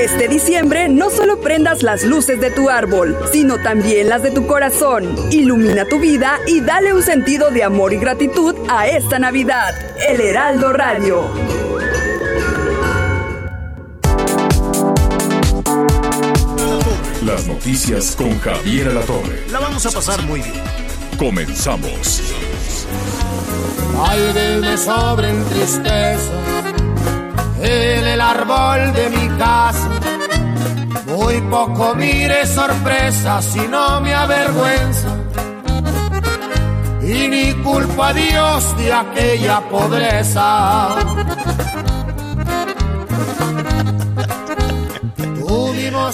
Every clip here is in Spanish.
Este diciembre no solo prendas las luces de tu árbol, sino también las de tu corazón. Ilumina tu vida y dale un sentido de amor y gratitud a esta Navidad. El Heraldo Radio. Las noticias con Javier Alatorre. La vamos a pasar muy bien. Comenzamos. Vez me sobren tristezas en el árbol de mi casa. Muy poco mire sorpresa si no me avergüenza. Y ni culpa a Dios de aquella pobreza.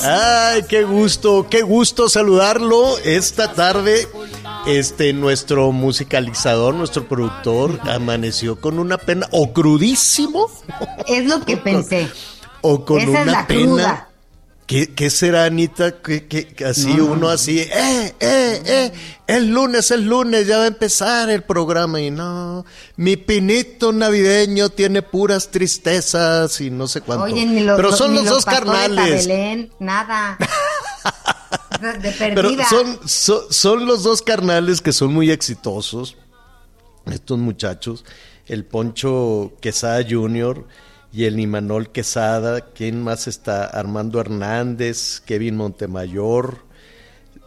Ay, qué gusto, qué gusto saludarlo esta tarde. Este, nuestro musicalizador, nuestro productor, amaneció con una pena, o crudísimo, Es lo que pensé. o con Esa una es la pena. cruda. ¿Qué, qué será, Anita? Que, así uno así, eh, eh, eh, el lunes, el lunes, ya va a empezar el programa y no, mi pinito navideño tiene puras tristezas y no sé cuánto. Oye, ni los, Pero son ni los dos carnales. Belén, nada. De Pero son, son, son los dos carnales que son muy exitosos, estos muchachos, el Poncho Quesada Jr. y el Imanol Quesada, ¿quién más está? Armando Hernández, Kevin Montemayor,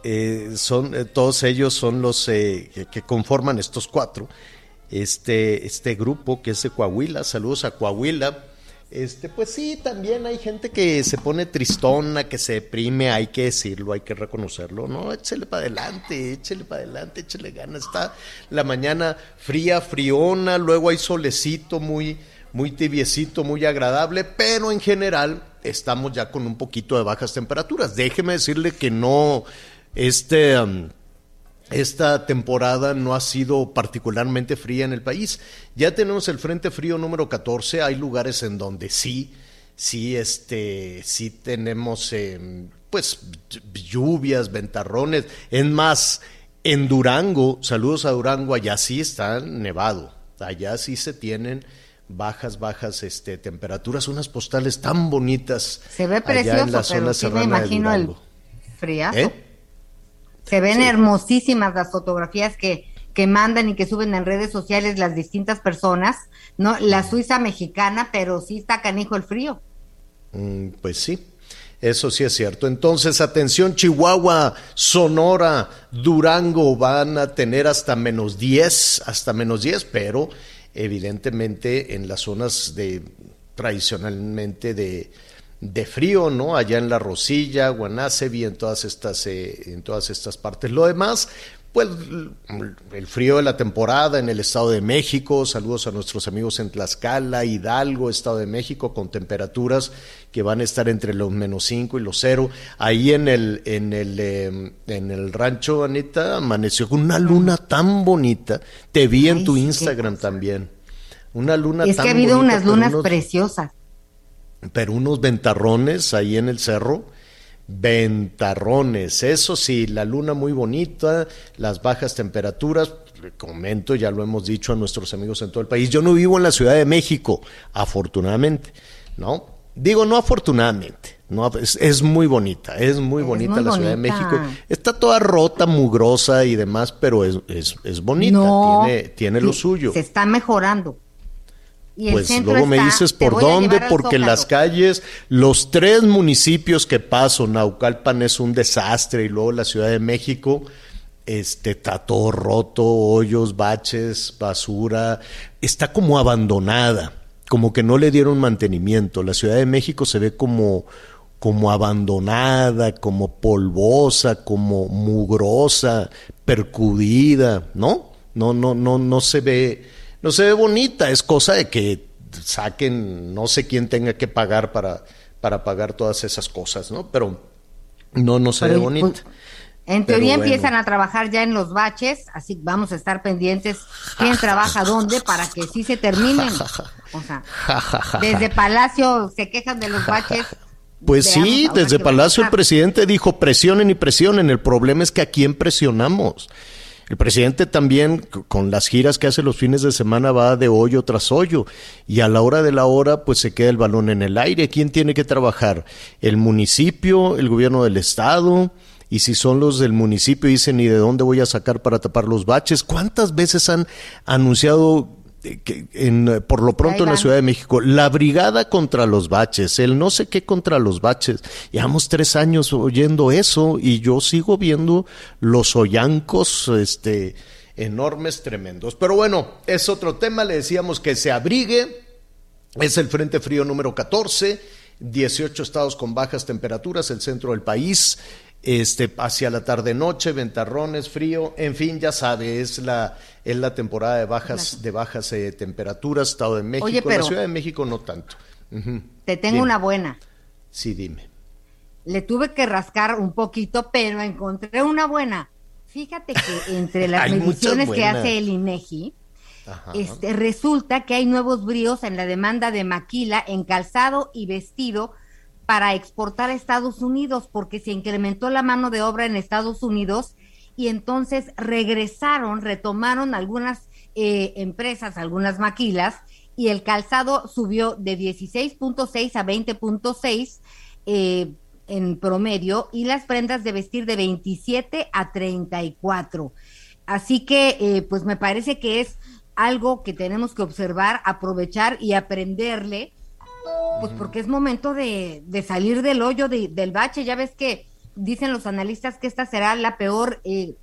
eh, son, eh, todos ellos son los eh, que, que conforman estos cuatro, este, este grupo que es de Coahuila, saludos a Coahuila. Este, pues sí, también hay gente que se pone tristona, que se deprime, hay que decirlo, hay que reconocerlo, ¿no? Échele para adelante, échele para adelante, échele ganas. Está la mañana fría, friona, luego hay solecito muy, muy tibiecito, muy agradable, pero en general estamos ya con un poquito de bajas temperaturas. Déjeme decirle que no, este... esta temporada no ha sido particularmente fría en el país. Ya tenemos el Frente Frío número 14, hay lugares en donde sí, sí, este, sí tenemos, eh, pues, lluvias, ventarrones. Es más, en Durango, saludos a Durango, allá sí está nevado, allá sí se tienen bajas, bajas este, temperaturas, unas postales tan bonitas. Se ve allá precioso, en la pero zona sí me imagino el friazo. ¿Eh? Se ven Sí. hermosísimas las fotografías que, que mandan y que suben en redes sociales las distintas personas. No, la Suiza mexicana, pero sí está canijo el frío. Mm, Pues sí, eso sí es cierto. Entonces, atención, Chihuahua, Sonora, Durango van a tener hasta menos 10, hasta menos 10, pero evidentemente en las zonas de tradicionalmente de, de frío, ¿no? Allá en La Rosilla, Guanacevi, en todas estas, eh, en todas estas partes. Lo demás, pues el frío de la temporada en el Estado de México, saludos a nuestros amigos en Tlaxcala, Hidalgo, Estado de México, con temperaturas que van a estar entre los menos 5 y los 0. Ahí en el, en el, eh, en el rancho, Anita, amaneció con una luna tan bonita. Te vi en tu Instagram también. Una luna es tan que ha habido bonita, unas lunas unos- preciosas. Pero unos ventarrones ahí en el cerro. Ventarrones, eso sí, la luna muy bonita, las bajas temperaturas, le comento, ya lo hemos dicho a nuestros amigos en todo el país. Yo no vivo en la Ciudad de México, afortunadamente, ¿no? Digo no afortunadamente, no, es, es muy bonita, es muy Es bonita muy la Ciudad de. México. Está toda rota, mugrosa y demás, pero es, es, es bonita, no, tiene, tiene lo suyo. Se está mejorando. Y Pues luego me dices por dónde, porque Zócalo. las calles, los tres municipios que paso, Naucalpan es un desastre y luego la Ciudad de México, este, está todo roto, hoyos, baches, basura, está como abandonada, como que no le dieron mantenimiento. La Ciudad de México se ve como, como abandonada, como polvosa, como mugrosa, percudida, ¿no? No, no, no, no se ve, no se ve bonita, es cosa de que saquen, no sé quién tenga que pagar para, para pagar todas esas cosas, ¿no? Pero no, no se ve Pero, bonito. pues, En teoría bueno. empiezan a trabajar ya en los baches, así que vamos a estar pendientes quién trabaja dónde para que sí se terminen. O sea, desde Palacio se quejan de los baches. Pues Veamos sí, desde Palacio el presidente dijo presionen y presionen. El problema es que a quién presionamos. El presidente también, con las giras que hace los fines de semana, va de hoyo tras hoyo. Y a la hora de la hora, pues se queda el balón en el aire. ¿Quién tiene que trabajar? ¿El municipio? ¿El gobierno del estado? Y si son los del municipio, dicen, ¿y de dónde voy a sacar para tapar los baches? ¿Cuántas veces han anunciado que en, eh, por lo pronto en la. Ciudad de México, la brigada contra los baches, el no sé qué contra los baches. Llevamos tres años oyendo eso y yo sigo viendo los hoyancos este, enormes, tremendos. Pero bueno, es otro tema, le decíamos que se abrigue. Es el Frente Frío número 14, 18 estados con bajas temperaturas, el centro del país, este, hacia la tarde-noche, ventarrones, frío, en fin, ya sabe, es la, es la temporada de bajas, de bajas eh, temperaturas, Estado de México, Oye, pero- la Ciudad de México no tanto. Te tengo Dime. una buena. Sí, dime. Le tuve que rascar un poquito, pero encontré una buena. Fíjate que entre las mediciones que hace el INEGI, Ajá. este, resulta que hay nuevos bríos en la demanda de maquila en calzado y vestido para exportar a Estados Unidos, porque se incrementó la mano de obra en Estados Unidos y entonces regresaron, retomaron algunas eh, empresas, algunas maquilas, y el calzado subió de 16.6 a 20.6 eh, en promedio y las prendas de vestir de 27 a 34. Así que, eh, pues me parece que es algo que tenemos que observar, aprovechar y aprenderle, pues porque es momento de, de salir del hoyo, de- del bache. Ya ves que dicen los analistas que esta será la peor, eh,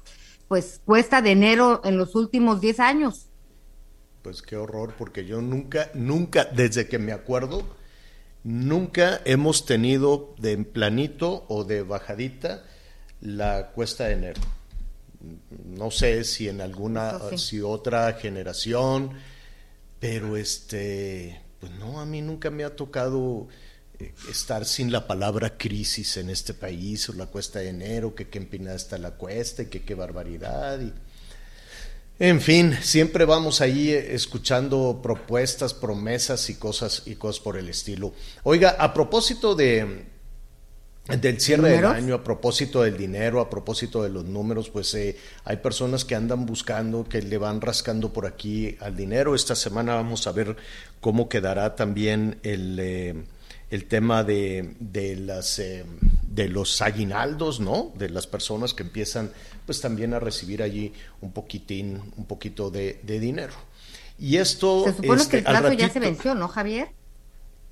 pues, cuesta de enero en los últimos 10 años. Pues qué horror, porque yo nunca, nunca, desde que me acuerdo, nunca hemos tenido de planito o de bajadita la cuesta de enero. No sé si en alguna, sí. si otra generación, pero este, pues no, a mí nunca me ha tocado eh, estar sin la palabra crisis en este país o la cuesta de enero, que qué empinada está la cuesta y que qué barbaridad y en fin, siempre vamos ahí eh, escuchando propuestas, promesas y cosas y cosas por el estilo. Oiga, a propósito de del cierre del año, a propósito del dinero, a propósito de los números, pues eh, hay personas que andan buscando, que le van rascando por aquí al dinero. Esta semana vamos a ver cómo quedará también el, eh, el tema de, de las eh, de los aguinaldos, ¿no? De las personas que empiezan, pues también a recibir allí un poquitín, un poquito de, de dinero. Y esto, Se supone este, que el al plazo ya se venció, ¿no, Javier?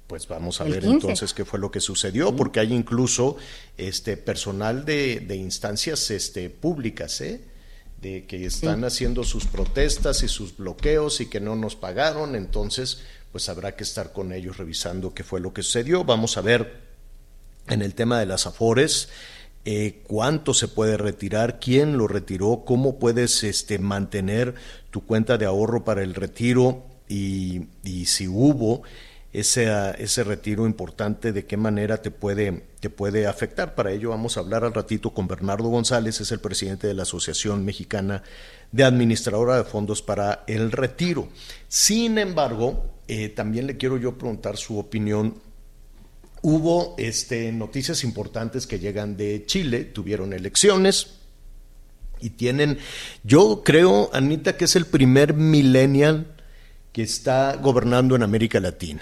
Pues vamos a El ver 15. entonces qué fue lo que sucedió, porque hay incluso este personal de, de instancias este, públicas, ¿eh? de que están haciendo sus protestas y sus bloqueos y que no nos pagaron, entonces pues habrá que estar con ellos revisando qué fue lo que sucedió. Vamos a ver en el tema de las afores, eh, cuánto se puede retirar, quién lo retiró, cómo puedes este, mantener tu cuenta de ahorro para el retiro y, y si hubo ese, ah, ese retiro importante, de qué manera te puede, te puede afectar. Para ello vamos a hablar al ratito con Bernardo González, es el presidente de la Asociación Mexicana de Administradora de Fondos para el Retiro. Sin embargo, eh, también le quiero yo preguntar su opinión hubo este, noticias importantes que llegan de Chile, tuvieron elecciones y tienen, yo creo, Anita, que es el primer millennial que está gobernando en América Latina,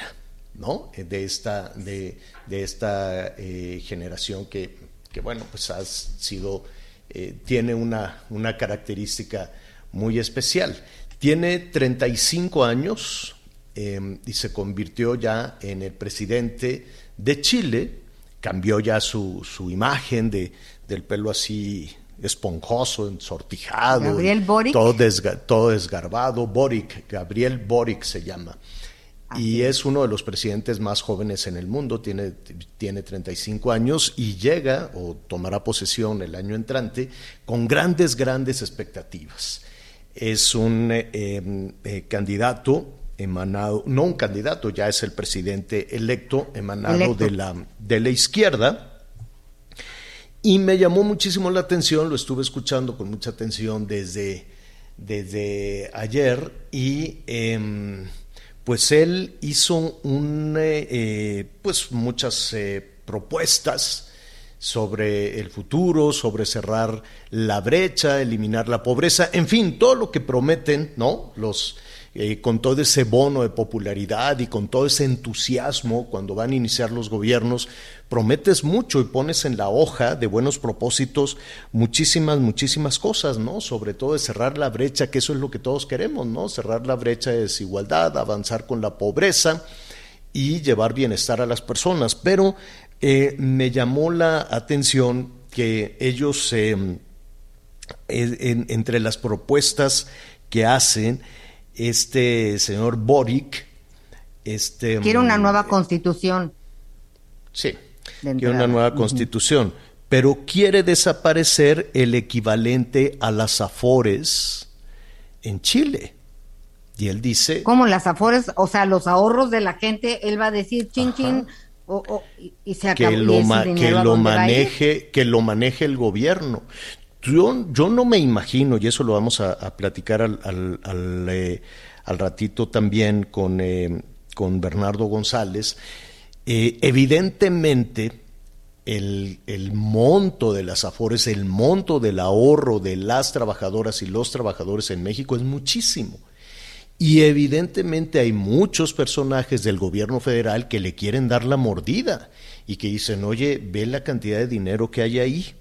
¿no? De esta, de, de esta eh, generación que, que, bueno, pues ha sido, eh, tiene una, una característica muy especial. Tiene 35 años eh, y se convirtió ya en el presidente de Chile, cambió ya su, su imagen de, del pelo así esponjoso, ensortijado, Gabriel Boric. todo, desga- todo desgarbado, Boric, Gabriel Boric se llama. Y es uno de los presidentes más jóvenes en el mundo, tiene, tiene 35 años y llega o tomará posesión el año entrante con grandes, grandes expectativas. Es un eh, eh, candidato emanado, no un candidato, ya es el presidente electo, emanado de la de la izquierda. Y me llamó muchísimo la atención, lo estuve escuchando con mucha atención desde, desde ayer y em, pues él hizo un, eh, eh, pues muchas eh, propuestas sobre el futuro, sobre cerrar la brecha, eliminar la pobreza, en fin, todo lo que prometen, ¿no? Los con todo ese bono de popularidad y con todo ese entusiasmo cuando van a iniciar los gobiernos, prometes mucho y pones en la hoja de buenos propósitos muchísimas, muchísimas cosas, ¿no? Sobre todo de cerrar la brecha, que eso es lo que todos queremos, ¿no? Cerrar la brecha de desigualdad, avanzar con la pobreza y llevar bienestar a las personas. Pero eh, me llamó la atención que ellos, eh, entre las propuestas que hacen, este señor Boric, este... Quiere una nueva constitución. Sí, quiere una nueva constitución, pero quiere desaparecer el equivalente a las afores en Chile. Y él dice... ¿Cómo las afores? O sea, los ahorros de la gente, él va a decir chin chin o, y, se acabó. Que lo, que lo maneje, que lo maneje el gobierno. Yo, yo no me imagino, y eso lo vamos a, platicar al, al, eh, al, ratito también con, eh, con Bernardo González, eh, evidentemente el, el, monto de las afores, el monto del ahorro de las trabajadoras y los trabajadores en México es muchísimo. Y evidentemente hay muchos personajes del gobierno federal que le quieren dar la mordida y que dicen, oye, ve la cantidad de dinero que hay ahí.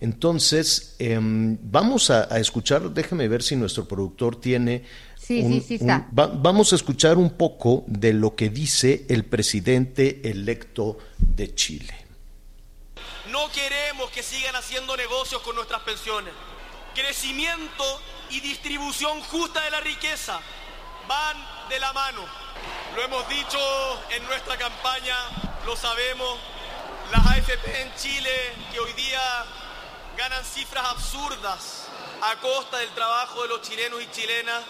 Entonces, em, vamos a, escuchar, déjame ver si nuestro productor tiene... Sí, sí, sí está. vamos a escuchar un poco de lo que dice el presidente electo de Chile. No queremos que sigan haciendo negocios con nuestras pensiones. Crecimiento y distribución justa de la riqueza van de la mano. Lo hemos dicho en nuestra campaña, lo sabemos. Las AFP en Chile que hoy día ganan cifras absurdas a costa del trabajo de los chilenos y chilenas,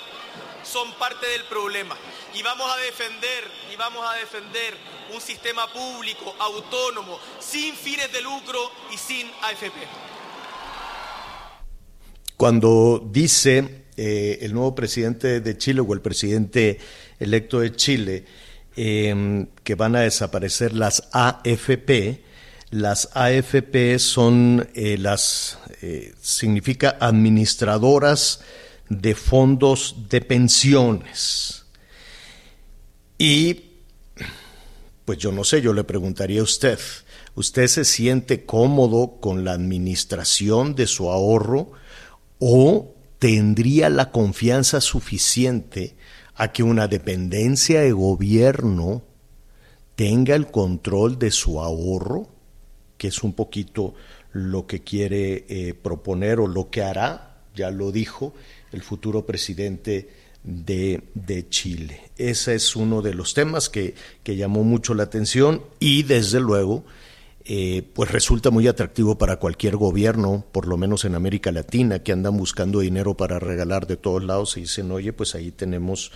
son parte del problema. Y vamos a defender, y vamos a defender un sistema público, autónomo, sin fines de lucro y sin AFP. Cuando dice eh, el nuevo presidente de Chile o el presidente electo de Chile eh, que van a desaparecer las AFP, las AFP son eh, las, eh, significa administradoras de fondos de pensiones. Y, pues yo no sé, yo le preguntaría a usted, ¿usted se siente cómodo con la administración de su ahorro o tendría la confianza suficiente a que una dependencia de gobierno tenga el control de su ahorro? Que es un poquito lo que quiere eh, proponer o lo que hará, ya lo dijo, el futuro presidente de, Chile. Ese es uno de los temas que, que llamó mucho la atención y desde luego eh, pues resulta muy atractivo para cualquier gobierno, por lo menos en América Latina, que andan buscando dinero para regalar de todos lados y dicen, oye, pues ahí tenemos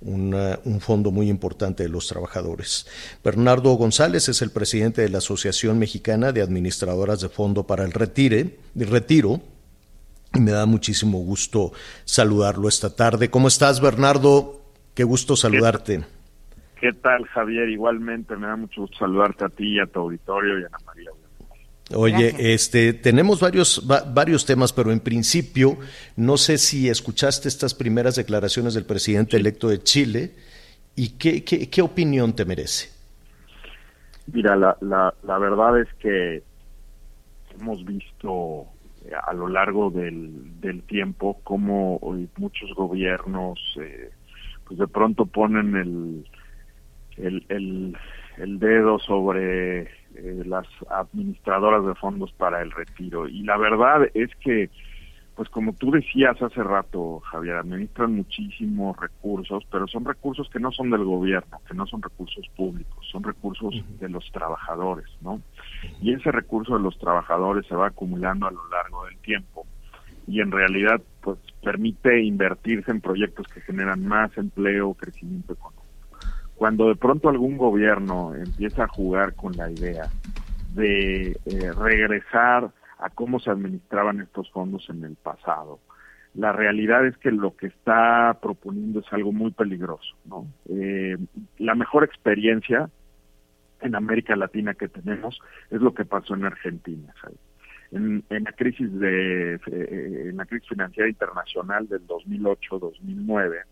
un fondo muy importante de los trabajadores. Bernardo González es el presidente de la Asociación Mexicana de Administradoras de Fondo para el Retire, Retiro. Y me da muchísimo gusto saludarlo esta tarde. ¿Cómo estás, Bernardo? Qué gusto saludarte. ¿Qué tal, Javier? Igualmente, me da mucho gusto saludarte a ti y a tu auditorio y a Oye, este, tenemos varios, varios temas, pero en principio, no sé si escuchaste estas primeras declaraciones del presidente electo de Chile y qué, qué, opinión te merece. Mira, la, la, la verdad es que hemos visto eh, a lo largo del, del tiempo cómo muchos gobiernos eh, pues de pronto ponen el, el, el, el dedo sobre eh, las administradoras de fondos para el retiro. Y la verdad es que, pues como tú decías hace rato, Javier, administran muchísimos recursos, pero son recursos que no son del gobierno, que no son recursos públicos, son recursos de los trabajadores, ¿no? Y ese recurso de los trabajadores se va acumulando a lo largo del tiempo. y en realidad pues permite invertirse en proyectos que generan más empleo, crecimiento económico. Cuando de pronto algún gobierno empieza a jugar con la idea de eh, regresar a cómo se administraban estos fondos en el pasado, la realidad es que lo que está proponiendo es algo muy peligroso. Eh, la mejor experiencia en América Latina que tenemos es lo que pasó en Argentina. En, en, la crisis de eh, en la crisis financiera internacional del 2008-2009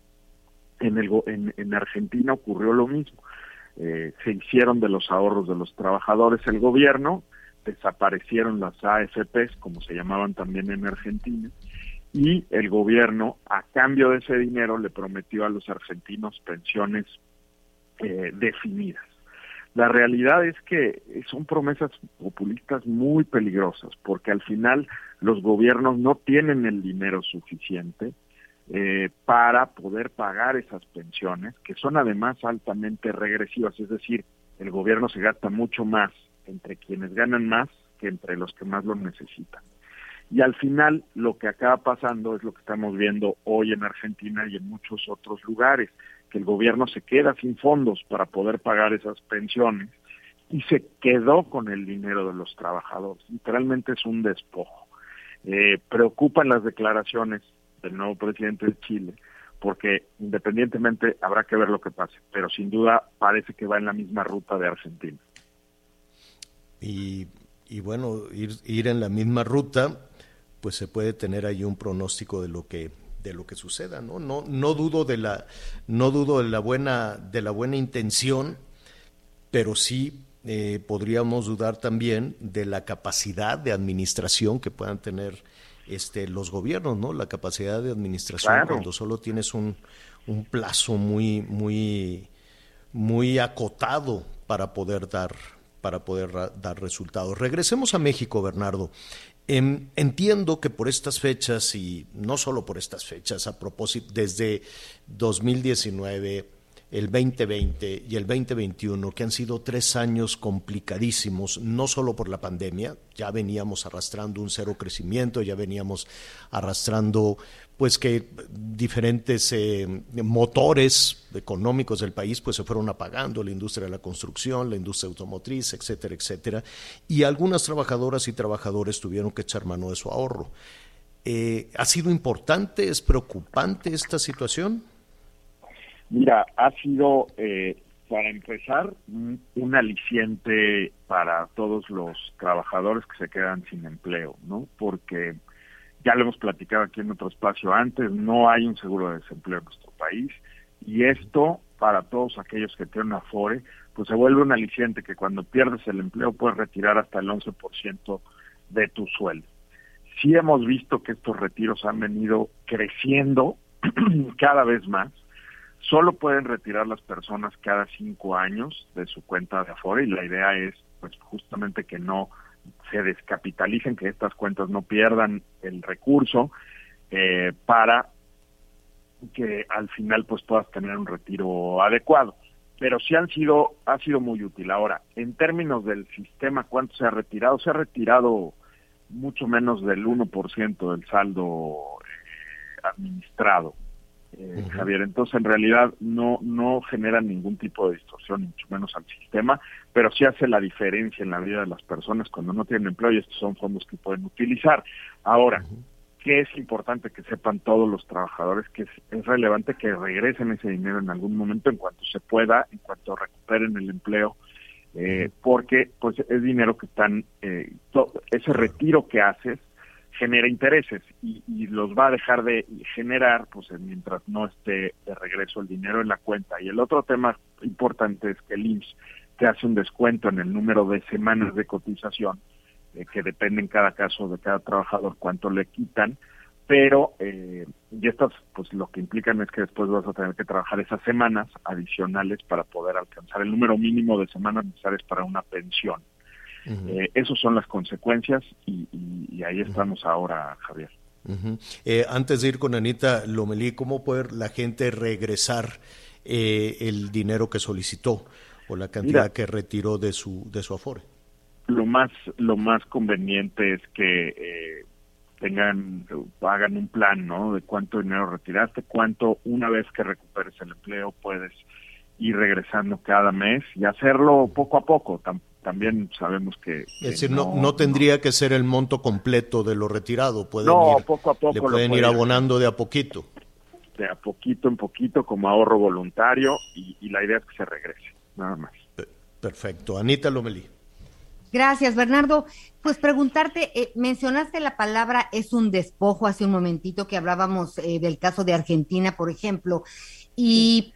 en, el, en, en Argentina ocurrió lo mismo. Eh, se hicieron de los ahorros de los trabajadores el gobierno desaparecieron las AFPs como se llamaban también en Argentina y el gobierno a cambio de ese dinero le prometió a los argentinos pensiones eh, definidas. La realidad es que son promesas populistas muy peligrosas, porque al final los gobiernos no tienen el dinero suficiente eh, para poder pagar esas pensiones, que son además altamente regresivas, es decir, el gobierno se gasta mucho más entre quienes ganan más que entre los que más lo necesitan. Y al final lo que acaba pasando es lo que estamos viendo hoy en Argentina y en muchos otros lugares que el gobierno se queda sin fondos para poder pagar esas pensiones y se quedó con el dinero de los trabajadores. Literalmente es un despojo. Eh, preocupan las declaraciones del nuevo presidente de Chile porque independientemente habrá que ver lo que pase, pero sin duda parece que va en la misma ruta de Argentina. Y, bueno, ir, ir en la misma ruta, pues se puede tener ahí un pronóstico de lo que de lo que suceda, ¿no? No, no dudo de la, no dudo de la buena, de la buena intención, pero sí eh, podríamos dudar también de la capacidad de administración que puedan tener este, los gobiernos, ¿no? La capacidad de administración cuando solo tienes un, un plazo muy, muy, muy acotado para poder dar para poder dar resultados. Regresemos a México, Bernardo. Em, entiendo que por estas fechas, y no solo por estas fechas, a propósito, desde 2019, el 2020 y el 2021, que han sido tres años complicadísimos, no solo por la pandemia, ya veníamos arrastrando un cero crecimiento, ya veníamos arrastrando pues que diferentes eh, motores económicos del país pues se fueron apagando, la industria de la construcción, la industria automotriz, etcétera, etcétera, y algunas trabajadoras y trabajadores tuvieron que echar mano de su ahorro. Eh, ¿Ha sido importante, es preocupante esta situación? Mira, ha sido, eh, para empezar, un, aliciente para todos los trabajadores que se quedan sin empleo, ¿no? Porque ya lo hemos platicado aquí en otro espacio antes, no hay un seguro de desempleo en nuestro país y esto para todos aquellos que tienen Afore, pues se vuelve un aliciente que cuando pierdes el empleo puedes retirar hasta el 11% de tu sueldo. Sí hemos visto que estos retiros han venido creciendo cada vez más. Solo pueden retirar las personas cada cinco años de su cuenta de Afore y la idea es pues justamente que no se descapitalicen, que estas cuentas no pierdan el recurso eh, para que al final pues puedas tener un retiro adecuado. Pero sí han sido, ha sido muy útil. Ahora, en términos del sistema, ¿cuánto se ha retirado? Se ha retirado mucho menos del 1% del saldo eh, administrado eh, Javier. Entonces, en realidad no no genera ningún tipo de distorsión, mucho menos al sistema, pero sí hace la diferencia en la vida de las personas cuando no tienen empleo y estos son fondos que pueden utilizar. Ahora, ¿qué es importante que sepan todos los trabajadores? Que es, relevante que regresen ese dinero en algún momento, en cuanto se pueda, en cuanto recuperen el empleo, eh, porque pues es dinero que están, eh, ese retiro que haces genera intereses y, los va a dejar de generar pues mientras no esté de regreso el dinero en la cuenta. Y el otro tema importante es que el IMSS te hace un descuento en el número de semanas de cotización, eh, que depende en cada caso de cada trabajador cuánto le quitan, pero eh, y estas pues lo que implican es que después vas a tener que trabajar esas semanas adicionales para poder alcanzar el número mínimo de semanas necesarias para una pensión. Eh, esas son las consecuencias y, ahí estamos ahora, Javier. Eh, antes de ir con Anita Lomelí, ¿cómo puede la gente regresar eh, el dinero que solicitó o la cantidad que retiró de su de su afore? Lo más lo más conveniente es que tengan, hagan un plan, ¿no? De cuánto dinero retiraste, cuánto una vez que recuperes el empleo puedes ir regresando cada mes y hacerlo poco a poco. También sabemos que... Es decir, no, no, tendría que ser el monto completo de lo retirado. Pueden no, ir, poco a poco. Le pueden ir abonando de a poquito. De a poquito en poquito como ahorro voluntario y, y la idea es que se regrese, nada más. Perfecto. Anita Lomelí. Gracias, Bernardo. Pues preguntarte, eh, mencionaste la palabra es un despojo hace un momentito que hablábamos eh, del caso de Argentina, por ejemplo, y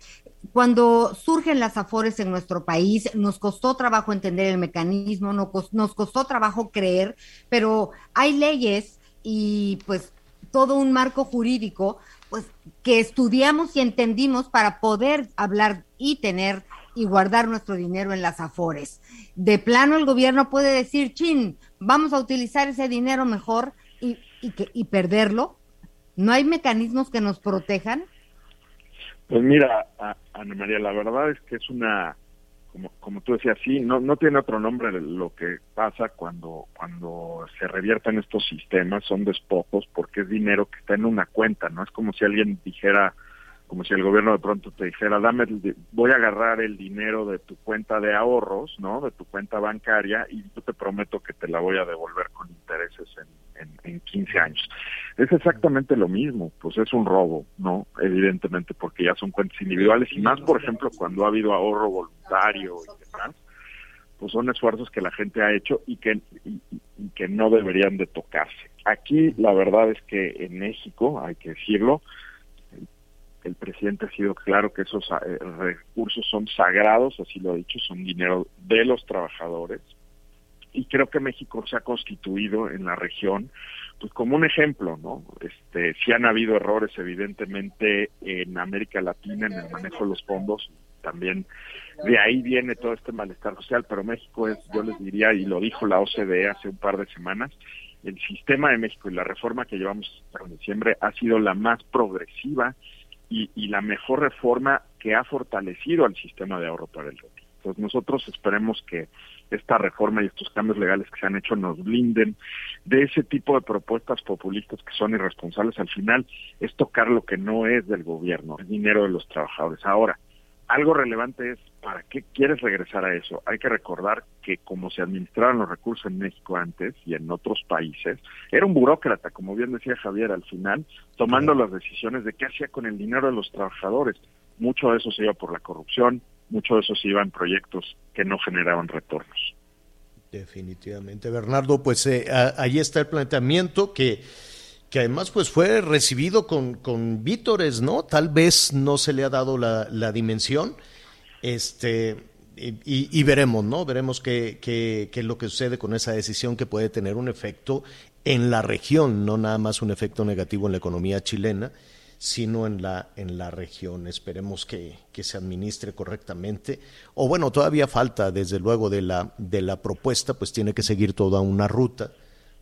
cuando surgen las afores en nuestro país, nos costó trabajo entender el mecanismo, nos costó trabajo creer, pero hay leyes y pues todo un marco jurídico pues que estudiamos y entendimos para poder hablar y tener y guardar nuestro dinero en las afores. De plano el gobierno puede decir, chin, vamos a utilizar ese dinero mejor y, y, que, y perderlo. ¿No hay mecanismos que nos protejan? Pues mira, Ana María, la verdad es que es una, como, como tú decías, sí, no, no tiene otro nombre lo que pasa cuando, cuando se revierten estos sistemas, son despojos porque es dinero que está en una cuenta, ¿no? Es como si alguien dijera, como si el gobierno de pronto te dijera, dame, voy a agarrar el dinero de tu cuenta de ahorros, ¿no? De tu cuenta bancaria y yo te prometo que te la voy a devolver con intereses en, en, en 15 años. Es exactamente lo mismo, pues es un robo, ¿no? Evidentemente, porque ya son cuentas individuales y más, por ejemplo, cuando ha habido ahorro voluntario y demás, pues son esfuerzos que la gente ha hecho y que, y que no deberían de tocarse. Aquí la verdad es que en México, hay que decirlo, el presidente ha sido claro que esos eh, recursos son sagrados, así lo ha dicho, son dinero de los trabajadores. Y creo que México se ha constituido en la región pues como un ejemplo, ¿no? Este, sí han habido errores evidentemente en América Latina en el manejo de los fondos, también de ahí viene todo este malestar social, pero México es, yo les diría, y lo dijo la OCDE hace un par de semanas, el sistema de México y la reforma que llevamos en diciembre ha sido la más progresiva y, la mejor reforma que ha fortalecido al sistema de ahorro para el retiro. Entonces nosotros esperemos que esta reforma y estos cambios legales que se han hecho nos blinden de ese tipo de propuestas populistas que son irresponsables. Al final es tocar lo que no es del gobierno, el dinero de los trabajadores. Ahora, algo relevante es, ¿para qué quieres regresar a eso? Hay que recordar que como se administraban los recursos en México antes y en otros países, era un burócrata, como bien decía Javier al final, tomando las decisiones de qué hacía con el dinero de los trabajadores. Mucho de eso se iba por la corrupción, mucho de eso se iba en proyectos que no generaban retornos. Definitivamente, Bernardo, pues eh, ahí está el planteamiento que que además pues fue recibido con, con vítores, ¿no? Tal vez no se le ha dado la, la dimensión, este, y, y, veremos, ¿no? Veremos qué, qué, qué, es lo que sucede con esa decisión que puede tener un efecto en la región, no nada más un efecto negativo en la economía chilena, sino en la, en la región. Esperemos que, que se administre correctamente. O bueno, todavía falta, desde luego, de la, de la propuesta, pues tiene que seguir toda una ruta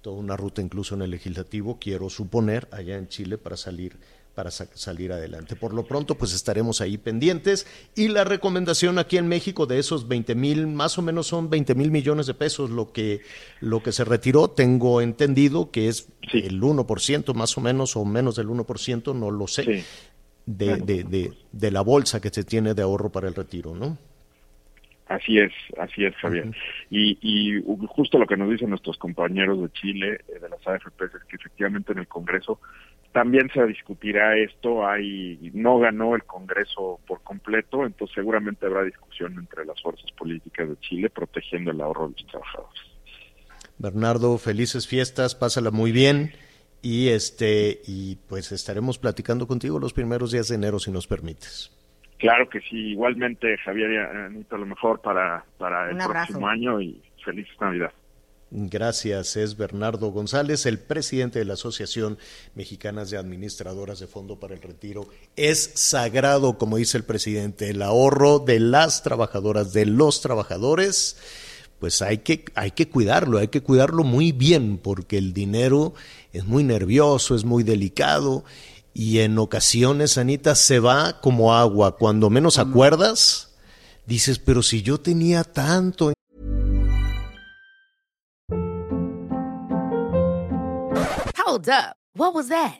toda una ruta incluso en el legislativo, quiero suponer, allá en Chile para salir para salir adelante. Por lo pronto, pues estaremos ahí pendientes. Y la recomendación aquí en México de esos 20 mil, más o menos son 20 mil millones de pesos lo que, lo que se retiró. Tengo entendido que es el 1%, más o menos, o menos del 1%, no lo sé, de, de, de, de la bolsa que se tiene de ahorro para el retiro, ¿no? Así es, así es, Javier. y, y, justo lo que nos dicen nuestros compañeros de Chile, eh, de las AFPs, es que efectivamente en el Congreso también se discutirá esto. Hay, no ganó el Congreso por completo, entonces seguramente habrá discusión entre las fuerzas políticas de Chile protegiendo el ahorro de los trabajadores. Bernardo, felices fiestas, pásala muy bien y este y pues estaremos platicando contigo los primeros días de enero si nos permites. Claro que sí, igualmente Javier y Anita, lo mejor para, para el próximo año y feliz Navidad. Gracias, es Bernardo González, el presidente de la Asociación Mexicana de Administradoras de Fondo para el Retiro. Es sagrado, como dice el presidente, el ahorro de las trabajadoras, de los trabajadores. Pues hay que, hay que cuidarlo, hay que cuidarlo muy bien, porque el dinero es muy nervioso, es muy delicado y en ocasiones, Anita, se va como agua. Cuando menos acuerdas, dices, pero si yo tenía tanto. Hold up. What was that?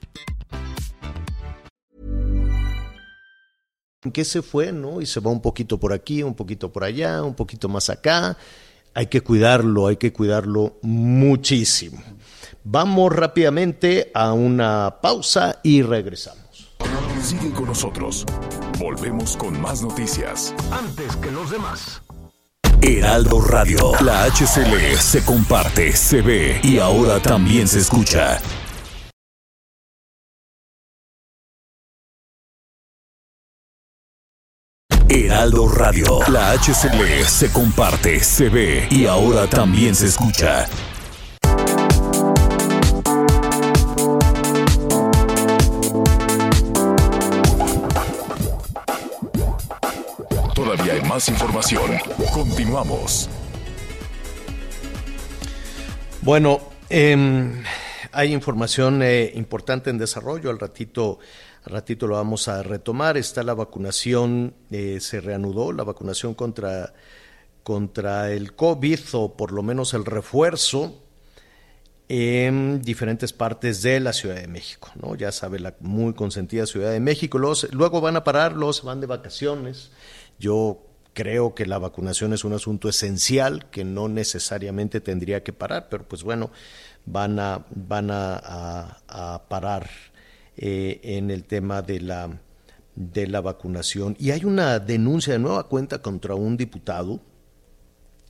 qué se fue, no? Y se va un poquito por aquí, un poquito por allá, un poquito más acá. Hay que cuidarlo, hay que cuidarlo muchísimo. Vamos rápidamente a una pausa y regresamos. Sigue con nosotros. Volvemos con más noticias. Antes que los demás. Heraldo Radio. La HCL se comparte, se ve y ahora también se escucha. Heraldo Radio. La HCL se comparte, se ve y ahora también se escucha. Todavía hay más información. Continuamos. Bueno, em, hay información eh, importante en desarrollo. Al ratito, al ratito lo vamos a retomar. Está la vacunación, eh, se reanudó la vacunación contra, contra el COVID o por lo menos el refuerzo en diferentes partes de la Ciudad de México, ¿no? Ya sabe la muy consentida Ciudad de México. Luego van a parar, los van de vacaciones. Yo creo que la vacunación es un asunto esencial que no necesariamente tendría que parar, pero pues bueno, van a, van a, a, parar eh, en el tema de la, de la vacunación. Y hay una denuncia de nueva cuenta contra un diputado.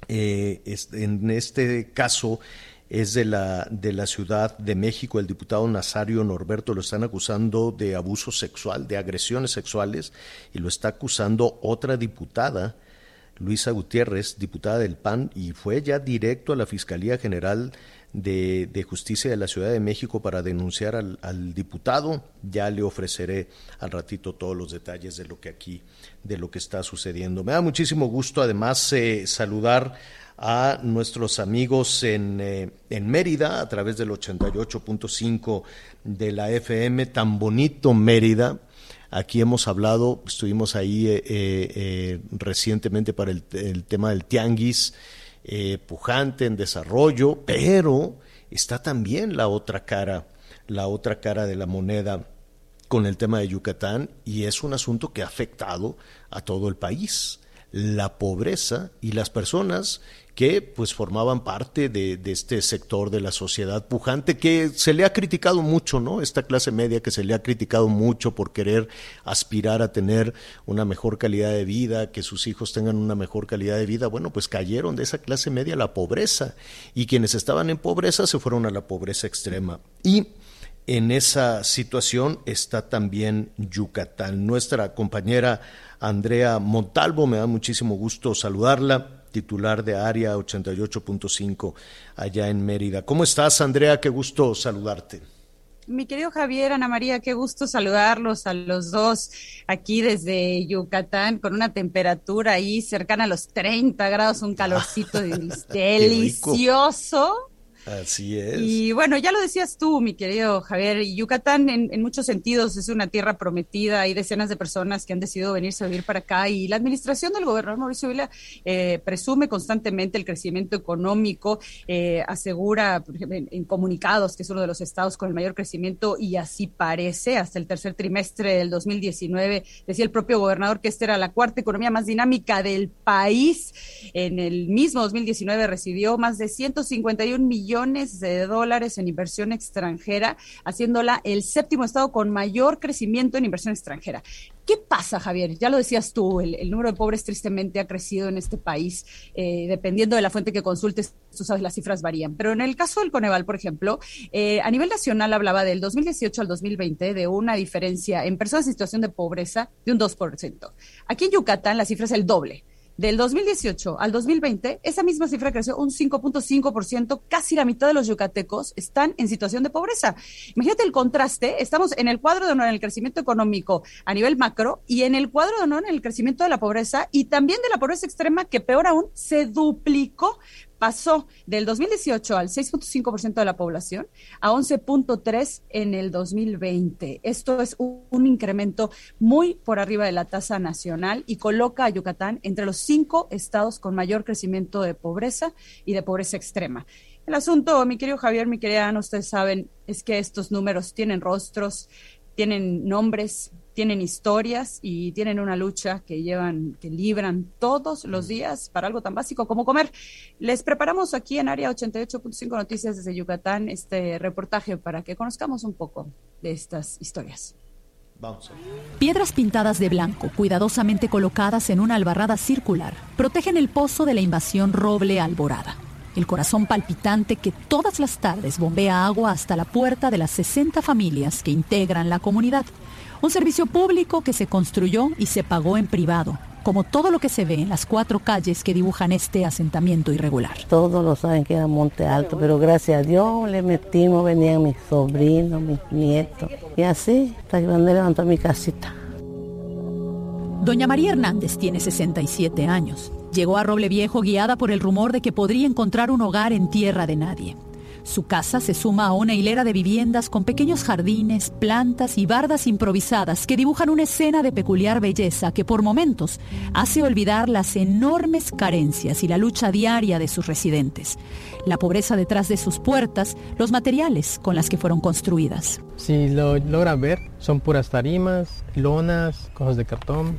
Eh, en este caso es de la, de la Ciudad de México, el diputado Nazario Norberto lo están acusando de abuso sexual, de agresiones sexuales, y lo está acusando otra diputada, Luisa Gutiérrez, diputada del PAN, y fue ya directo a la Fiscalía General de, de Justicia de la Ciudad de México para denunciar al, diputado. Ya le ofreceré al ratito todos los detalles de lo que aquí, de lo que está sucediendo. Me da muchísimo gusto además eh, saludar a nuestros amigos en, eh, en, Mérida a través del 88.5 de la FM, tan bonito Mérida. Aquí hemos hablado, estuvimos ahí eh, eh, recientemente para el, tema del tianguis, pujante en desarrollo, pero está también la otra cara, la otra cara de la moneda con el tema de Yucatán y es un asunto que ha afectado a todo el país la pobreza y las personas que pues formaban parte de, de, este sector de la sociedad pujante que se le ha criticado mucho, ¿no? Esta clase media que se le ha criticado mucho por querer aspirar a tener una mejor calidad de vida, que sus hijos tengan una mejor calidad de vida, bueno, pues cayeron de esa clase media a la pobreza y quienes estaban en pobreza se fueron a la pobreza extrema. Y en esa situación está también Yucatán. Nuestra compañera Andrea Montalvo, me da muchísimo gusto saludarla, titular de Área 88.5 allá en Mérida. ¿Cómo estás, Andrea? Qué gusto saludarte. Mi querido Javier, Ana María, qué gusto saludarlos a los dos aquí desde Yucatán con una temperatura ahí cercana a los 30 grados, un calorcito delicioso. Así es. Y bueno, ya lo decías tú, mi querido Javier, Yucatán en, muchos sentidos es una tierra prometida, hay decenas de personas que han decidido venirse a vivir para acá y la administración del gobernador Mauricio Vila eh, presume constantemente el crecimiento económico, eh, asegura por ejemplo, en, en, comunicados que es uno de los estados con el mayor crecimiento y así parece, hasta el tercer trimestre del 2019, decía el propio gobernador que esta era la cuarta economía más dinámica del país, en el mismo 2019 recibió más de 151 millones millones de dólares en inversión extranjera, haciéndola el séptimo estado con mayor crecimiento en inversión extranjera. ¿Qué pasa, Javier? Ya lo decías tú, el, el número de pobres tristemente ha crecido en este país, eh, dependiendo de la fuente que consultes, tú sabes, las cifras varían. Pero en el caso del Coneval, por ejemplo, eh, a nivel nacional hablaba del 2018 al 2020 de una diferencia en personas en situación de pobreza de un 2%. Aquí en Yucatán la cifra es el doble Del 2018 al 2020, esa misma cifra creció un 5.5%, casi la mitad de los yucatecos están en situación de pobreza. Imagínate el contraste, estamos en el cuadro de honor en el crecimiento económico a nivel macro y en el cuadro de honor en el crecimiento de la pobreza y también de la pobreza extrema que peor aún se duplicó pasó del 2018 al 6.5% de la población a 11.3% en el 2020. Esto es un, incremento muy por arriba de la tasa nacional y coloca a Yucatán entre los cinco estados con mayor crecimiento de pobreza y de pobreza extrema. El asunto, mi querido Javier, mi querida Ana, ustedes saben, es que estos números tienen rostros, tienen nombres, tienen historias y tienen una lucha que llevan, que libran todos los días para algo tan básico como comer. Les preparamos aquí en Área 88.5 Noticias desde Yucatán este reportaje para que conozcamos un poco de estas historias. Vamos. Piedras pintadas de blanco, cuidadosamente colocadas en una albarrada circular, protegen el pozo de la invasión roble alborada. El corazón palpitante que todas las tardes bombea agua hasta la puerta de las 60 familias que integran la comunidad. Un servicio público que se construyó y se pagó en privado, como todo lo que se ve en las cuatro calles que dibujan este asentamiento irregular. Todos lo saben que era Monte Alto, pero gracias a Dios le metimos, venían mis sobrinos, mis nietos, y así hasta que levantó mi casita. Doña María Hernández tiene 67 años. Llegó a Roble Viejo guiada por el rumor de que podría encontrar un hogar en tierra de nadie. Su casa se suma a una hilera de viviendas con pequeños jardines, plantas y bardas improvisadas que dibujan una escena de peculiar belleza que por momentos hace olvidar las enormes carencias y la lucha diaria de sus residentes, la pobreza detrás de sus puertas, los materiales con las que fueron construidas. Si lo logran ver, son puras tarimas, lonas, cosas de cartón.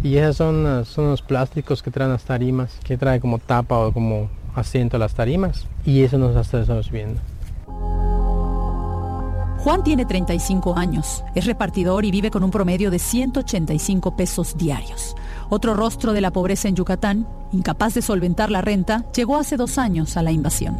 Y esas son, son los plásticos que traen las tarimas, que trae como tapa o como asiento a las tarimas y eso nos estamos viendo. Juan tiene 35 años, es repartidor y vive con un promedio de 185 pesos diarios. Otro rostro de la pobreza en Yucatán, incapaz de solventar la renta, llegó hace dos años a la invasión.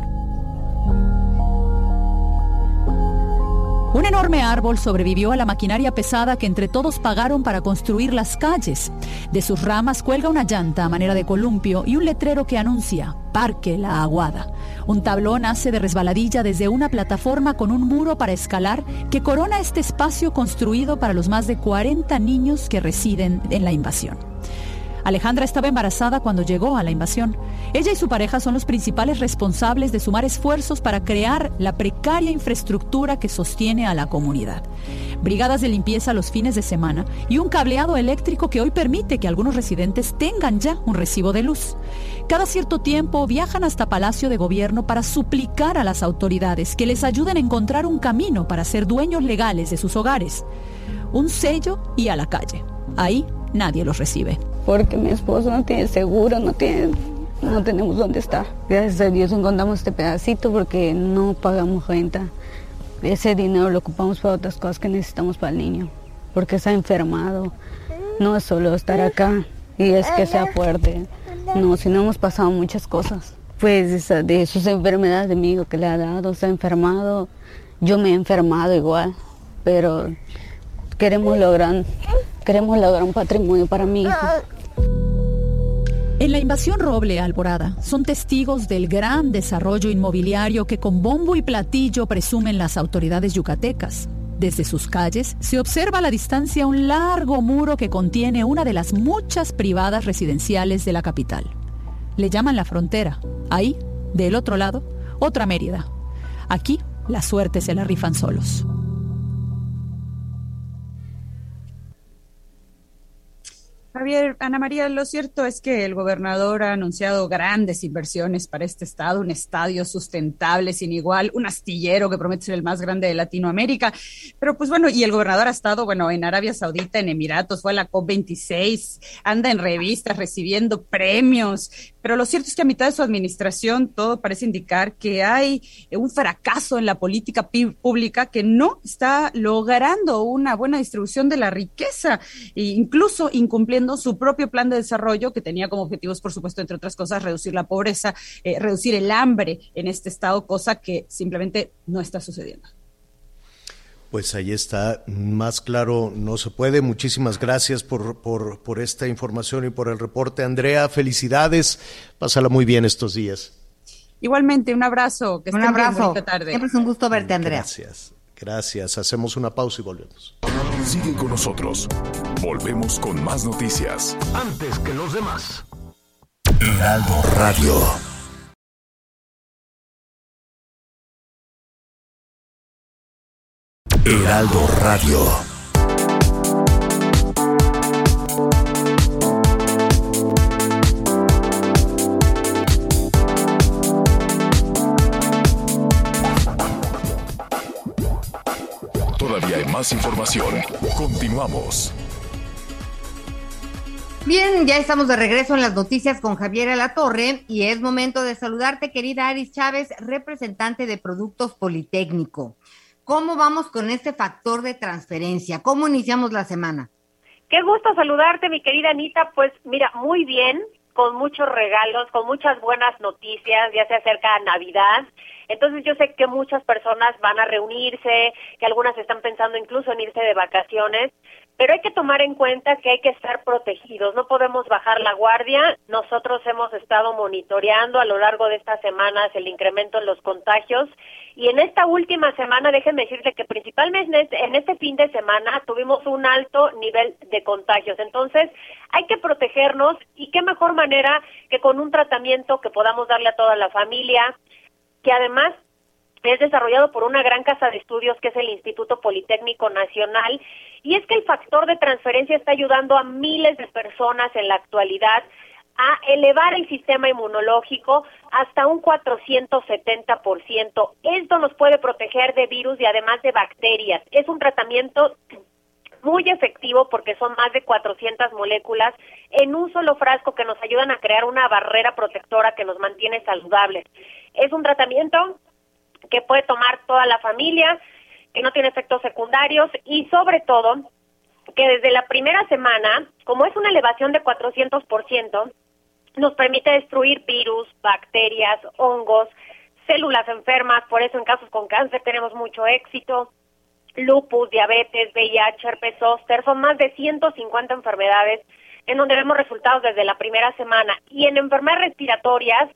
Un enorme árbol sobrevivió a la maquinaria pesada que entre todos pagaron para construir las calles. De sus ramas cuelga una llanta a manera de columpio y un letrero que anuncia Parque La Aguada. Un tablón hace de resbaladilla desde una plataforma con un muro para escalar que corona este espacio construido para los más de 40 niños que residen en la invasión. Alejandra estaba embarazada cuando llegó a la invasión. Ella y su pareja son los principales responsables de sumar esfuerzos para crear la precaria infraestructura que sostiene a la comunidad. Brigadas de limpieza los fines de semana y un cableado eléctrico que hoy permite que algunos residentes tengan ya un recibo de luz. Cada cierto tiempo viajan hasta Palacio de Gobierno para suplicar a las autoridades que les ayuden a encontrar un camino para ser dueños legales de sus hogares. Un sello y a la calle. Ahí nadie los recibe. Porque mi esposo no tiene seguro, no tiene, no tenemos dónde estar. Gracias a Dios encontramos este pedacito porque no pagamos renta. Ese dinero lo ocupamos para otras cosas que necesitamos para el niño, porque está enfermado. No es solo estar acá y es que sea fuerte. No, si no hemos pasado muchas cosas. Pues de sus enfermedades de mi hijo que le ha dado, se ha enfermado. Yo me he enfermado igual, pero queremos lograr Queremos lograr un patrimonio para mi hijo. En la invasión Roble Alborada son testigos del gran desarrollo inmobiliario que con bombo y platillo presumen las autoridades yucatecas. Desde sus calles se observa a la distancia un largo muro que contiene una de las muchas privadas residenciales de la capital. Le llaman la frontera. Ahí, del otro lado, otra Mérida. Aquí, la suerte se la rifan solos. Javier, Ana María, lo cierto es que el gobernador ha anunciado grandes inversiones para este estado, un estadio sustentable sin igual, un astillero que promete ser el más grande de Latinoamérica. Pero pues bueno, y el gobernador ha estado, bueno, en Arabia Saudita, en Emiratos, fue a la COP26, anda en revistas recibiendo premios, pero lo cierto es que a mitad de su administración todo parece indicar que hay un fracaso en la política pública que no está logrando una buena distribución de la riqueza e incluso incumpliendo su propio plan de desarrollo que tenía como objetivos, por supuesto, entre otras cosas, reducir la pobreza, eh, reducir el hambre en este estado, cosa que simplemente no está sucediendo. Pues ahí está, más claro no se puede. Muchísimas gracias por, por, por esta información y por el reporte. Andrea, felicidades. Pásala muy bien estos días. Igualmente, un abrazo. Que un abrazo. tarde. Siempre es un gusto verte, Andrea. Gracias. Gracias. Hacemos una pausa y volvemos. Sigue con nosotros. Volvemos con más noticias. Antes que los demás. Heraldo Radio. Heraldo Radio. Todavía hay más información. Continuamos. Bien, ya estamos de regreso en las noticias con Javier Alatorre y es momento de saludarte, querida Aris Chávez, representante de Productos Politécnico. ¿Cómo vamos con este factor de transferencia? ¿Cómo iniciamos la semana? Qué gusto saludarte, mi querida Anita. Pues mira, muy bien, con muchos regalos, con muchas buenas noticias, ya se acerca Navidad. Entonces yo sé que muchas personas van a reunirse, que algunas están pensando incluso en irse de vacaciones, pero hay que tomar en cuenta que hay que estar protegidos, no podemos bajar la guardia. Nosotros hemos estado monitoreando a lo largo de estas semanas el incremento en los contagios y en esta última semana, déjenme decirle que principalmente en este fin de semana tuvimos un alto nivel de contagios. Entonces, hay que protegernos y qué mejor manera que con un tratamiento que podamos darle a toda la familia, que además es desarrollado por una gran casa de estudios que es el Instituto Politécnico Nacional y es que el factor de transferencia está ayudando a miles de personas en la actualidad a elevar el sistema inmunológico hasta un 470%. Esto nos puede proteger de virus y además de bacterias. Es un tratamiento muy efectivo porque son más de 400 moléculas en un solo frasco que nos ayudan a crear una barrera protectora que nos mantiene saludables. Es un tratamiento que puede tomar toda la familia, que no tiene efectos secundarios y sobre todo que desde la primera semana, como es una elevación de 400%, nos permite destruir virus, bacterias, hongos, células enfermas, por eso en casos con cáncer tenemos mucho éxito, lupus, diabetes, VIH, herpes zóster, son más de 150 enfermedades en donde vemos resultados desde la primera semana. Y en enfermedades respiratorias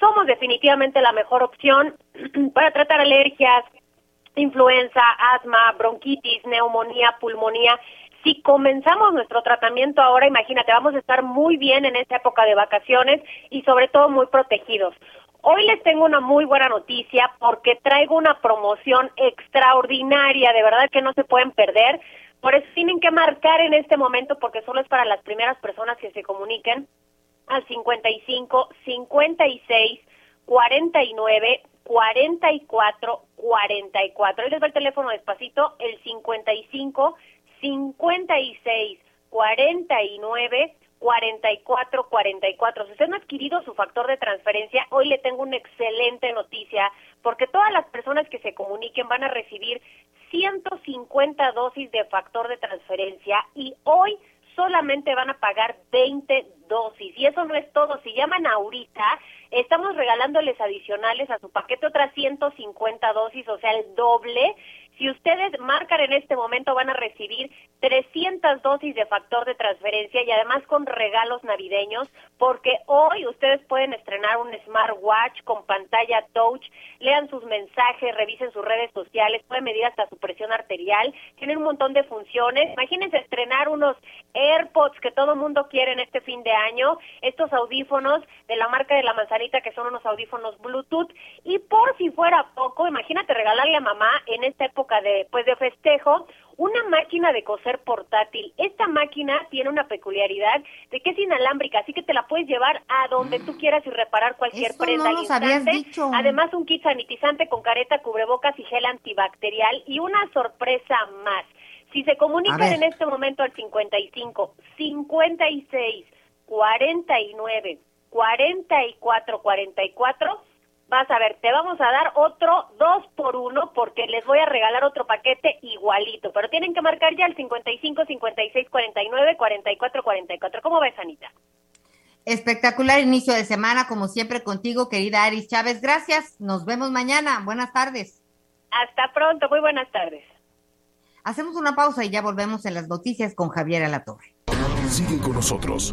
somos definitivamente la mejor opción para tratar alergias, influenza, asma, bronquitis, neumonía, pulmonía. Si comenzamos nuestro tratamiento ahora, imagínate, vamos a estar muy bien en esta época de vacaciones y sobre todo muy protegidos. Hoy les tengo una muy buena noticia porque traigo una promoción extraordinaria, de verdad que no se pueden perder. Por eso tienen que marcar en este momento porque solo es para las primeras personas que se comuniquen al 55 56 49 44 44. Ahí les va el teléfono despacito, el 55 56 49 44 44. Si usted no ha adquirido su factor de transferencia, hoy le tengo una excelente noticia, porque todas las personas que se comuniquen van a recibir 150 dosis de factor de transferencia y hoy solamente van a pagar 20 dosis. Y eso no es todo. Si llaman ahorita, estamos regalándoles adicionales a su paquete otras 150 dosis, o sea, el doble. Si ustedes marcan en este momento, van a recibir 300 dosis de factor de transferencia y además con regalos navideños, porque hoy ustedes pueden estrenar un smartwatch con pantalla touch, lean sus mensajes, revisen sus redes sociales, pueden medir hasta su presión arterial, tienen un montón de funciones. Imagínense estrenar unos AirPods que todo mundo quiere en este fin de año, estos audífonos de la marca de la que son unos audífonos Bluetooth y por si fuera poco, imagínate regalarle a mamá en esta época de pues de festejo una máquina de coser portátil. Esta máquina tiene una peculiaridad de que es inalámbrica, así que te la puedes llevar a donde tú quieras y reparar cualquier prenda no Dicho. Además, un kit sanitizante con careta, cubrebocas y gel antibacterial y una sorpresa más. Si se comunican en este momento al 55 56 49 44 44 vas a ver, te vamos a dar otro dos por uno porque les voy a regalar otro paquete igualito, pero tienen que marcar ya el 55 56 49 44 44. ¿Cómo ves, Anita? Espectacular inicio de semana, como siempre contigo, querida Aris Chávez. Gracias, nos vemos mañana. Buenas tardes. Hasta pronto, muy buenas tardes. Hacemos una pausa y ya volvemos en las noticias con Javier Alatorre. Sigue con nosotros.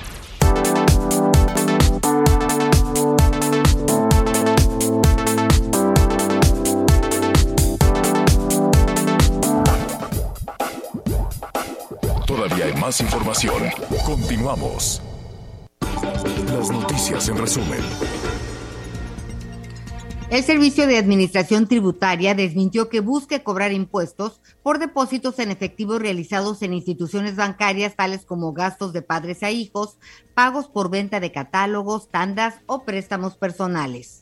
Información. Continuamos. Las noticias en resumen. El Servicio de Administración Tributaria desmintió que busque cobrar impuestos por depósitos en efectivo realizados en instituciones bancarias tales como gastos de padres a hijos, pagos por venta de catálogos, tandas o préstamos personales.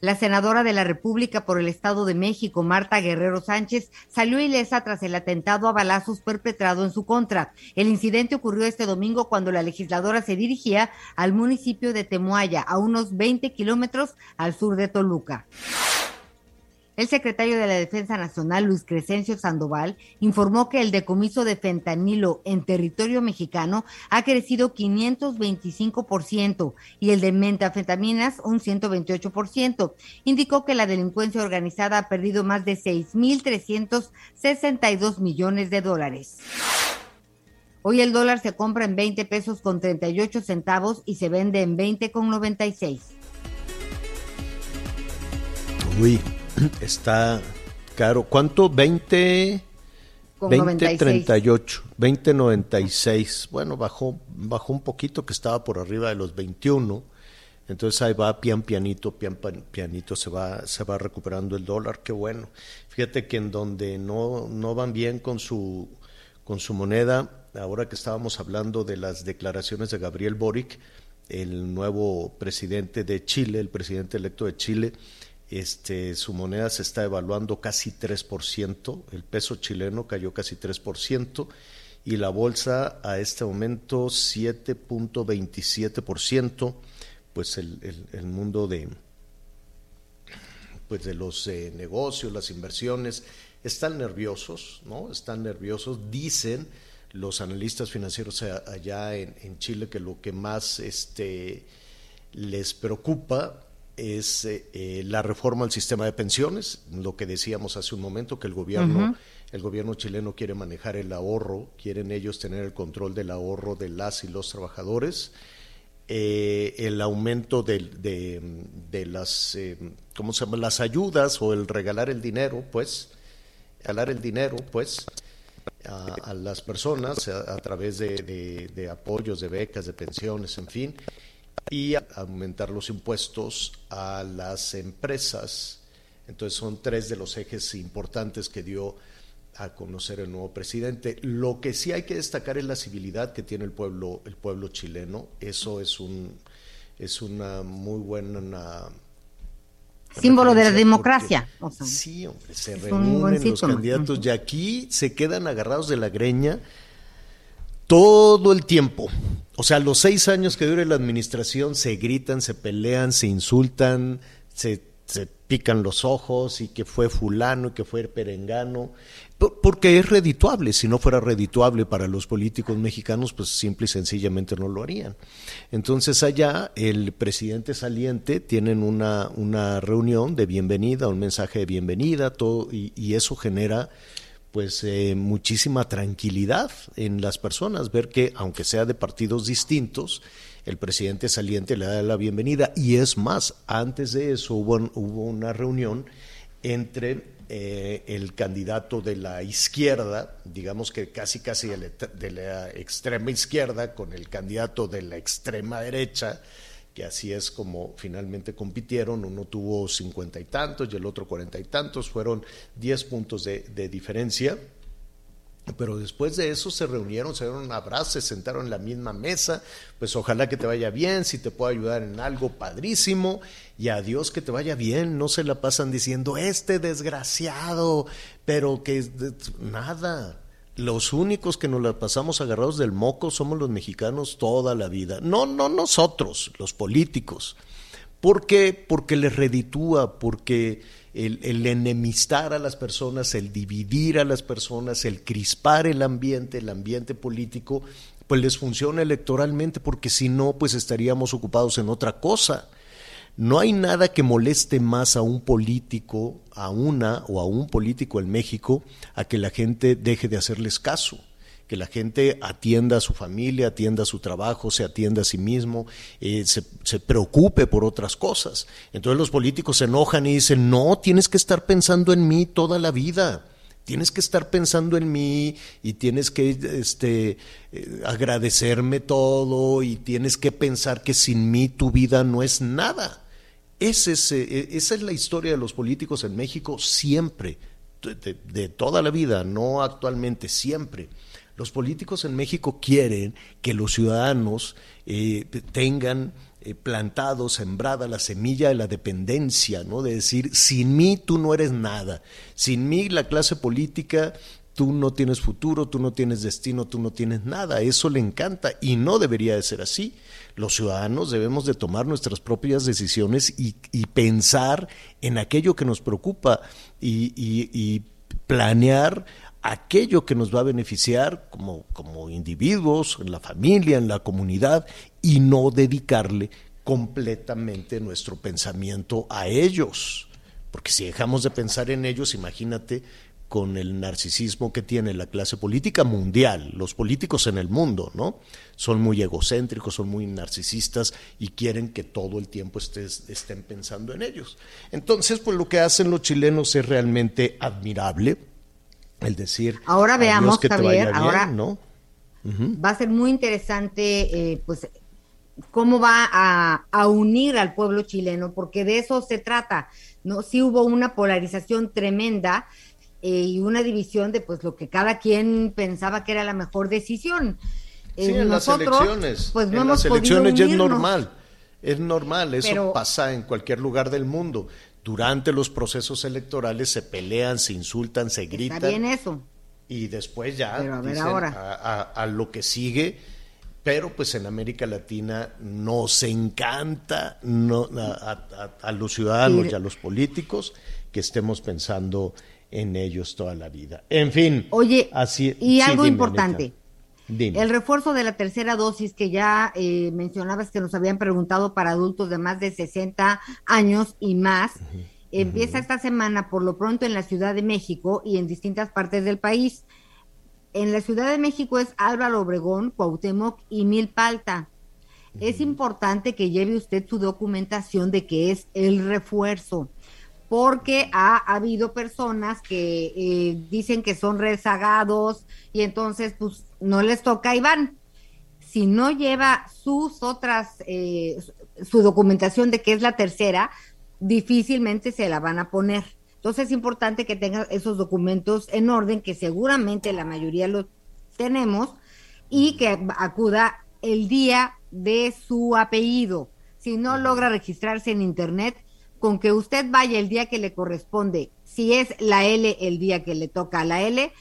La senadora de la República por el Estado de México, Marta Guerrero Sánchez, salió ilesa tras el atentado a balazos perpetrado en su contra. El incidente ocurrió este domingo cuando la legisladora se dirigía al municipio de Temuaya, a unos 20 kilómetros al sur de Toluca. El secretario de la Defensa Nacional, Luis Crescencio Sandoval, informó que el decomiso de fentanilo en territorio mexicano ha crecido 525% y el de metafetaminas un 128%. Indicó que la delincuencia organizada ha perdido más de 6.362 millones de dólares. Hoy el dólar se compra en 20 pesos con 38 centavos y se vende en 20 con 96. Uy, está caro. ¿Cuánto? 20... Con 20, 96. 38, 20, 96. Bueno, bajó, bajó un poquito que estaba por arriba de los 21. Entonces ahí va pian pianito, pian pianito se va, se va recuperando el dólar, qué bueno. Fíjate que en donde no, no van bien con su, con su moneda, ahora que estábamos hablando de las declaraciones de Gabriel Boric, el nuevo presidente de Chile, el presidente electo de Chile, este, su moneda se está evaluando casi 3%, el peso chileno cayó casi 3% y la bolsa a este momento 7.27%, pues el, el- mundo de, pues de los eh, negocios, las inversiones, están nerviosos, ¿no? Están nerviosos, dicen los analistas financieros allá en, en Chile que lo que más este, les preocupa es eh, eh, la reforma al sistema de pensiones, lo que decíamos hace un momento, que el gobierno, el gobierno chileno quiere manejar el ahorro, quieren ellos tener el control del ahorro de las y los trabajadores, eh, el aumento del- de, de las, eh, ¿cómo se llama? Las ayudas o el regalar el dinero, pues, regalar el dinero, pues, a, a las personas a, a través de, de- de apoyos, de becas, de pensiones, en fin, y aumentar los impuestos a las empresas. Entonces son tres de los ejes importantes que dio a conocer el nuevo presidente. Lo que sí hay que destacar es la civilidad que tiene el pueblo, el pueblo chileno. Eso es un es una muy buena Símbolo de la democracia. porque- o sea, sí, hombre, se reúnen los candidatos y aquí se quedan agarrados de la greña todo el tiempo. O sea, los seis años que dure la administración se gritan, se pelean, se insultan, se, se pican los ojos y que fue fulano y que fue perengano. Por- Porque es redituable. Si no fuera redituable para los políticos mexicanos, pues simple y sencillamente no lo harían. Entonces allá el presidente saliente tienen una, una reunión de bienvenida, un mensaje de bienvenida, todo, y, y eso genera pues eh, muchísima tranquilidad en las personas, ver que aunque sea de partidos distintos, el presidente saliente le da la bienvenida. Y es más, antes de eso hubo, hubo una reunión entre eh, el candidato de la izquierda, digamos que casi casi de la- de la extrema izquierda, con el candidato de la extrema derecha, que así es como finalmente compitieron. Uno tuvo cincuenta y tantos y el otro cuarenta y tantos, fueron diez puntos de, diferencia. Pero después de eso se reunieron, se dieron un abrazo, se sentaron en la misma mesa, pues ojalá que te vaya bien, si te puedo ayudar en algo, padrísimo, y adiós que te vaya bien, no se la pasan diciendo, este desgraciado, pero que nada, los únicos que nos la pasamos agarrados del moco somos los mexicanos toda la vida. No, no nosotros, los políticos. ¿Por qué? Porque les reditúa, porque el, el, enemistar a las personas, el dividir a las personas, el crispar el ambiente, el ambiente político, pues les funciona electoralmente, porque si no, pues estaríamos ocupados en otra cosa. No hay nada que moleste más a un político, a una o a un político en México, a que la gente deje de hacerles caso que la gente atienda a su familia, atienda a su trabajo, se atienda a sí mismo, eh, se, preocupe por otras cosas. Entonces los políticos se enojan y dicen, no, tienes que estar pensando en mí toda la vida. Tienes que estar pensando en mí y tienes que este, eh, agradecerme todo y tienes que pensar que sin mí tu vida no es nada. Eh, esa es la historia de los políticos en México siempre, de, de toda la vida, no actualmente, siempre. Los políticos en México quieren que los ciudadanos eh, tengan eh, plantado, sembrada la semilla de la dependencia, ¿no? De decir, sin mí tú no eres nada, sin mí la clase política tú no tienes futuro, tú no tienes destino, tú no tienes nada. Eso le encanta y no debería de ser así. Los ciudadanos debemos de tomar nuestras propias decisiones y, pensar en aquello que nos preocupa y, planear aquello que nos va a beneficiar como individuos, en la familia, en la comunidad, y no dedicarle completamente nuestro pensamiento a ellos. Porque si dejamos de pensar en ellos, imagínate con el narcisismo que tiene la clase política mundial, los políticos en el mundo, ¿no? Son muy egocéntricos, son muy narcisistas y quieren que todo el tiempo estés, estén pensando en ellos. Entonces, pues lo que hacen los chilenos es realmente admirable, el decir ahora veamos que Javier bien, ahora ¿no? uh -huh. va a ser muy interesante eh, pues cómo va a, a, unir al pueblo chileno porque de eso se trata no sí hubo una polarización tremenda eh, y una división de pues lo que cada quien pensaba que era la mejor decisión sí, eh, en nosotros, las elecciones pues no en hemos las elecciones ya es normal es normal eso Pero, pasa en cualquier lugar del mundo durante los procesos electorales se pelean, se insultan, se gritan. Está bien eso. Y después ya Pero a ver dicen ahora. A, a, a, lo que sigue. Pero pues en América Latina nos encanta no, a, a, los ciudadanos y a los políticos que estemos pensando en ellos toda la vida. En fin. Oye, así, y sí, algo dime, importante. Dime. El refuerzo de la tercera dosis que ya eh, mencionabas que nos habían preguntado para adultos de más de 60 años y más, uh -huh. empieza uh -huh. esta semana por lo pronto en la Ciudad de México y en distintas partes del país. En la Ciudad de México es Álvaro Obregón, Cuauhtémoc y Milpalta. Uh -huh. Es importante que lleve usted su documentación de que es el refuerzo porque ha, ha, habido personas que eh, dicen que son rezagados y entonces pues no les toca y van. Si no lleva sus otras, eh, su documentación de que es la tercera, difícilmente se la van a poner. Entonces es importante que tenga esos documentos en orden, que seguramente la mayoría los tenemos, y que acuda el día de su apellido. Si no logra registrarse en internet, con que usted vaya el día que le corresponde, si es la L el día que le toca a la L,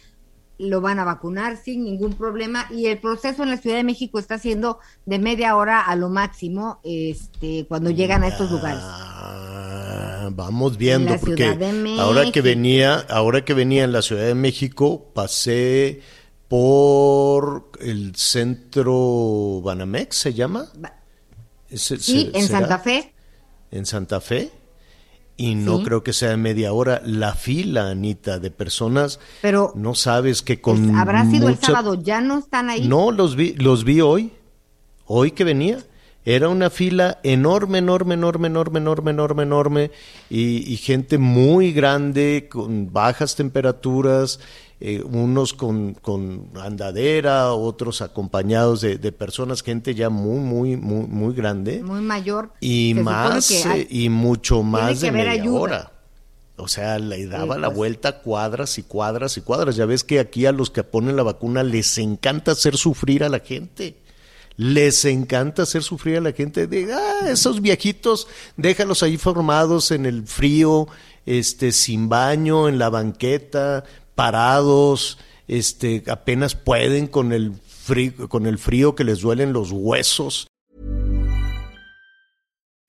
lo van a vacunar sin ningún problema y el proceso en la Ciudad de México está siendo de media hora a lo máximo este cuando llegan a estos lugares. Ah, vamos viendo porque ahora que venía, ahora que venía en la Ciudad de México pasé por el centro Banamex se llama. ¿Ese, sí, se, en será? Santa Fe. En Santa Fe y no ¿Sí? creo que sea media hora la fila, Anita, de personas. Pero no sabes que con habrá sido mucha... el sábado, ya no están ahí. No, los vi, los vi hoy, hoy que venía. Era una fila enorme, enorme, enorme, enorme, enorme, enorme, enorme, y, y gente muy grande, con bajas temperaturas, eh, unos con, con, andadera, otros acompañados de, de, personas, gente ya muy, muy, muy, muy grande. Muy mayor. Y más, hay, eh, y mucho más de media ayuda. hora. O sea, le daba sí, la pues. vuelta cuadras y cuadras y cuadras. Ya ves que aquí a los que ponen la vacuna les encanta hacer sufrir a la gente. Les encanta hacer sufrir a la gente de, ah, esos viejitos, déjalos ahí formados en el frío, este, sin baño, en la banqueta, parados, este, apenas pueden con el frío, con el frío que les duelen los huesos.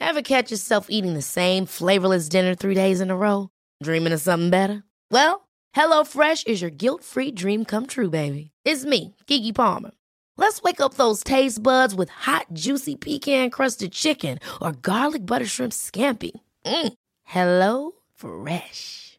Ever catch yourself eating the same flavorless dinner three days in a row? Dreaming of something better? Well, HelloFresh is your guilt-free dream come true, baby. It's me, Kiki Palmer. Let's wake up those taste buds with hot, juicy pecan-crusted chicken or garlic butter shrimp scampi. Mm. Hello Fresh.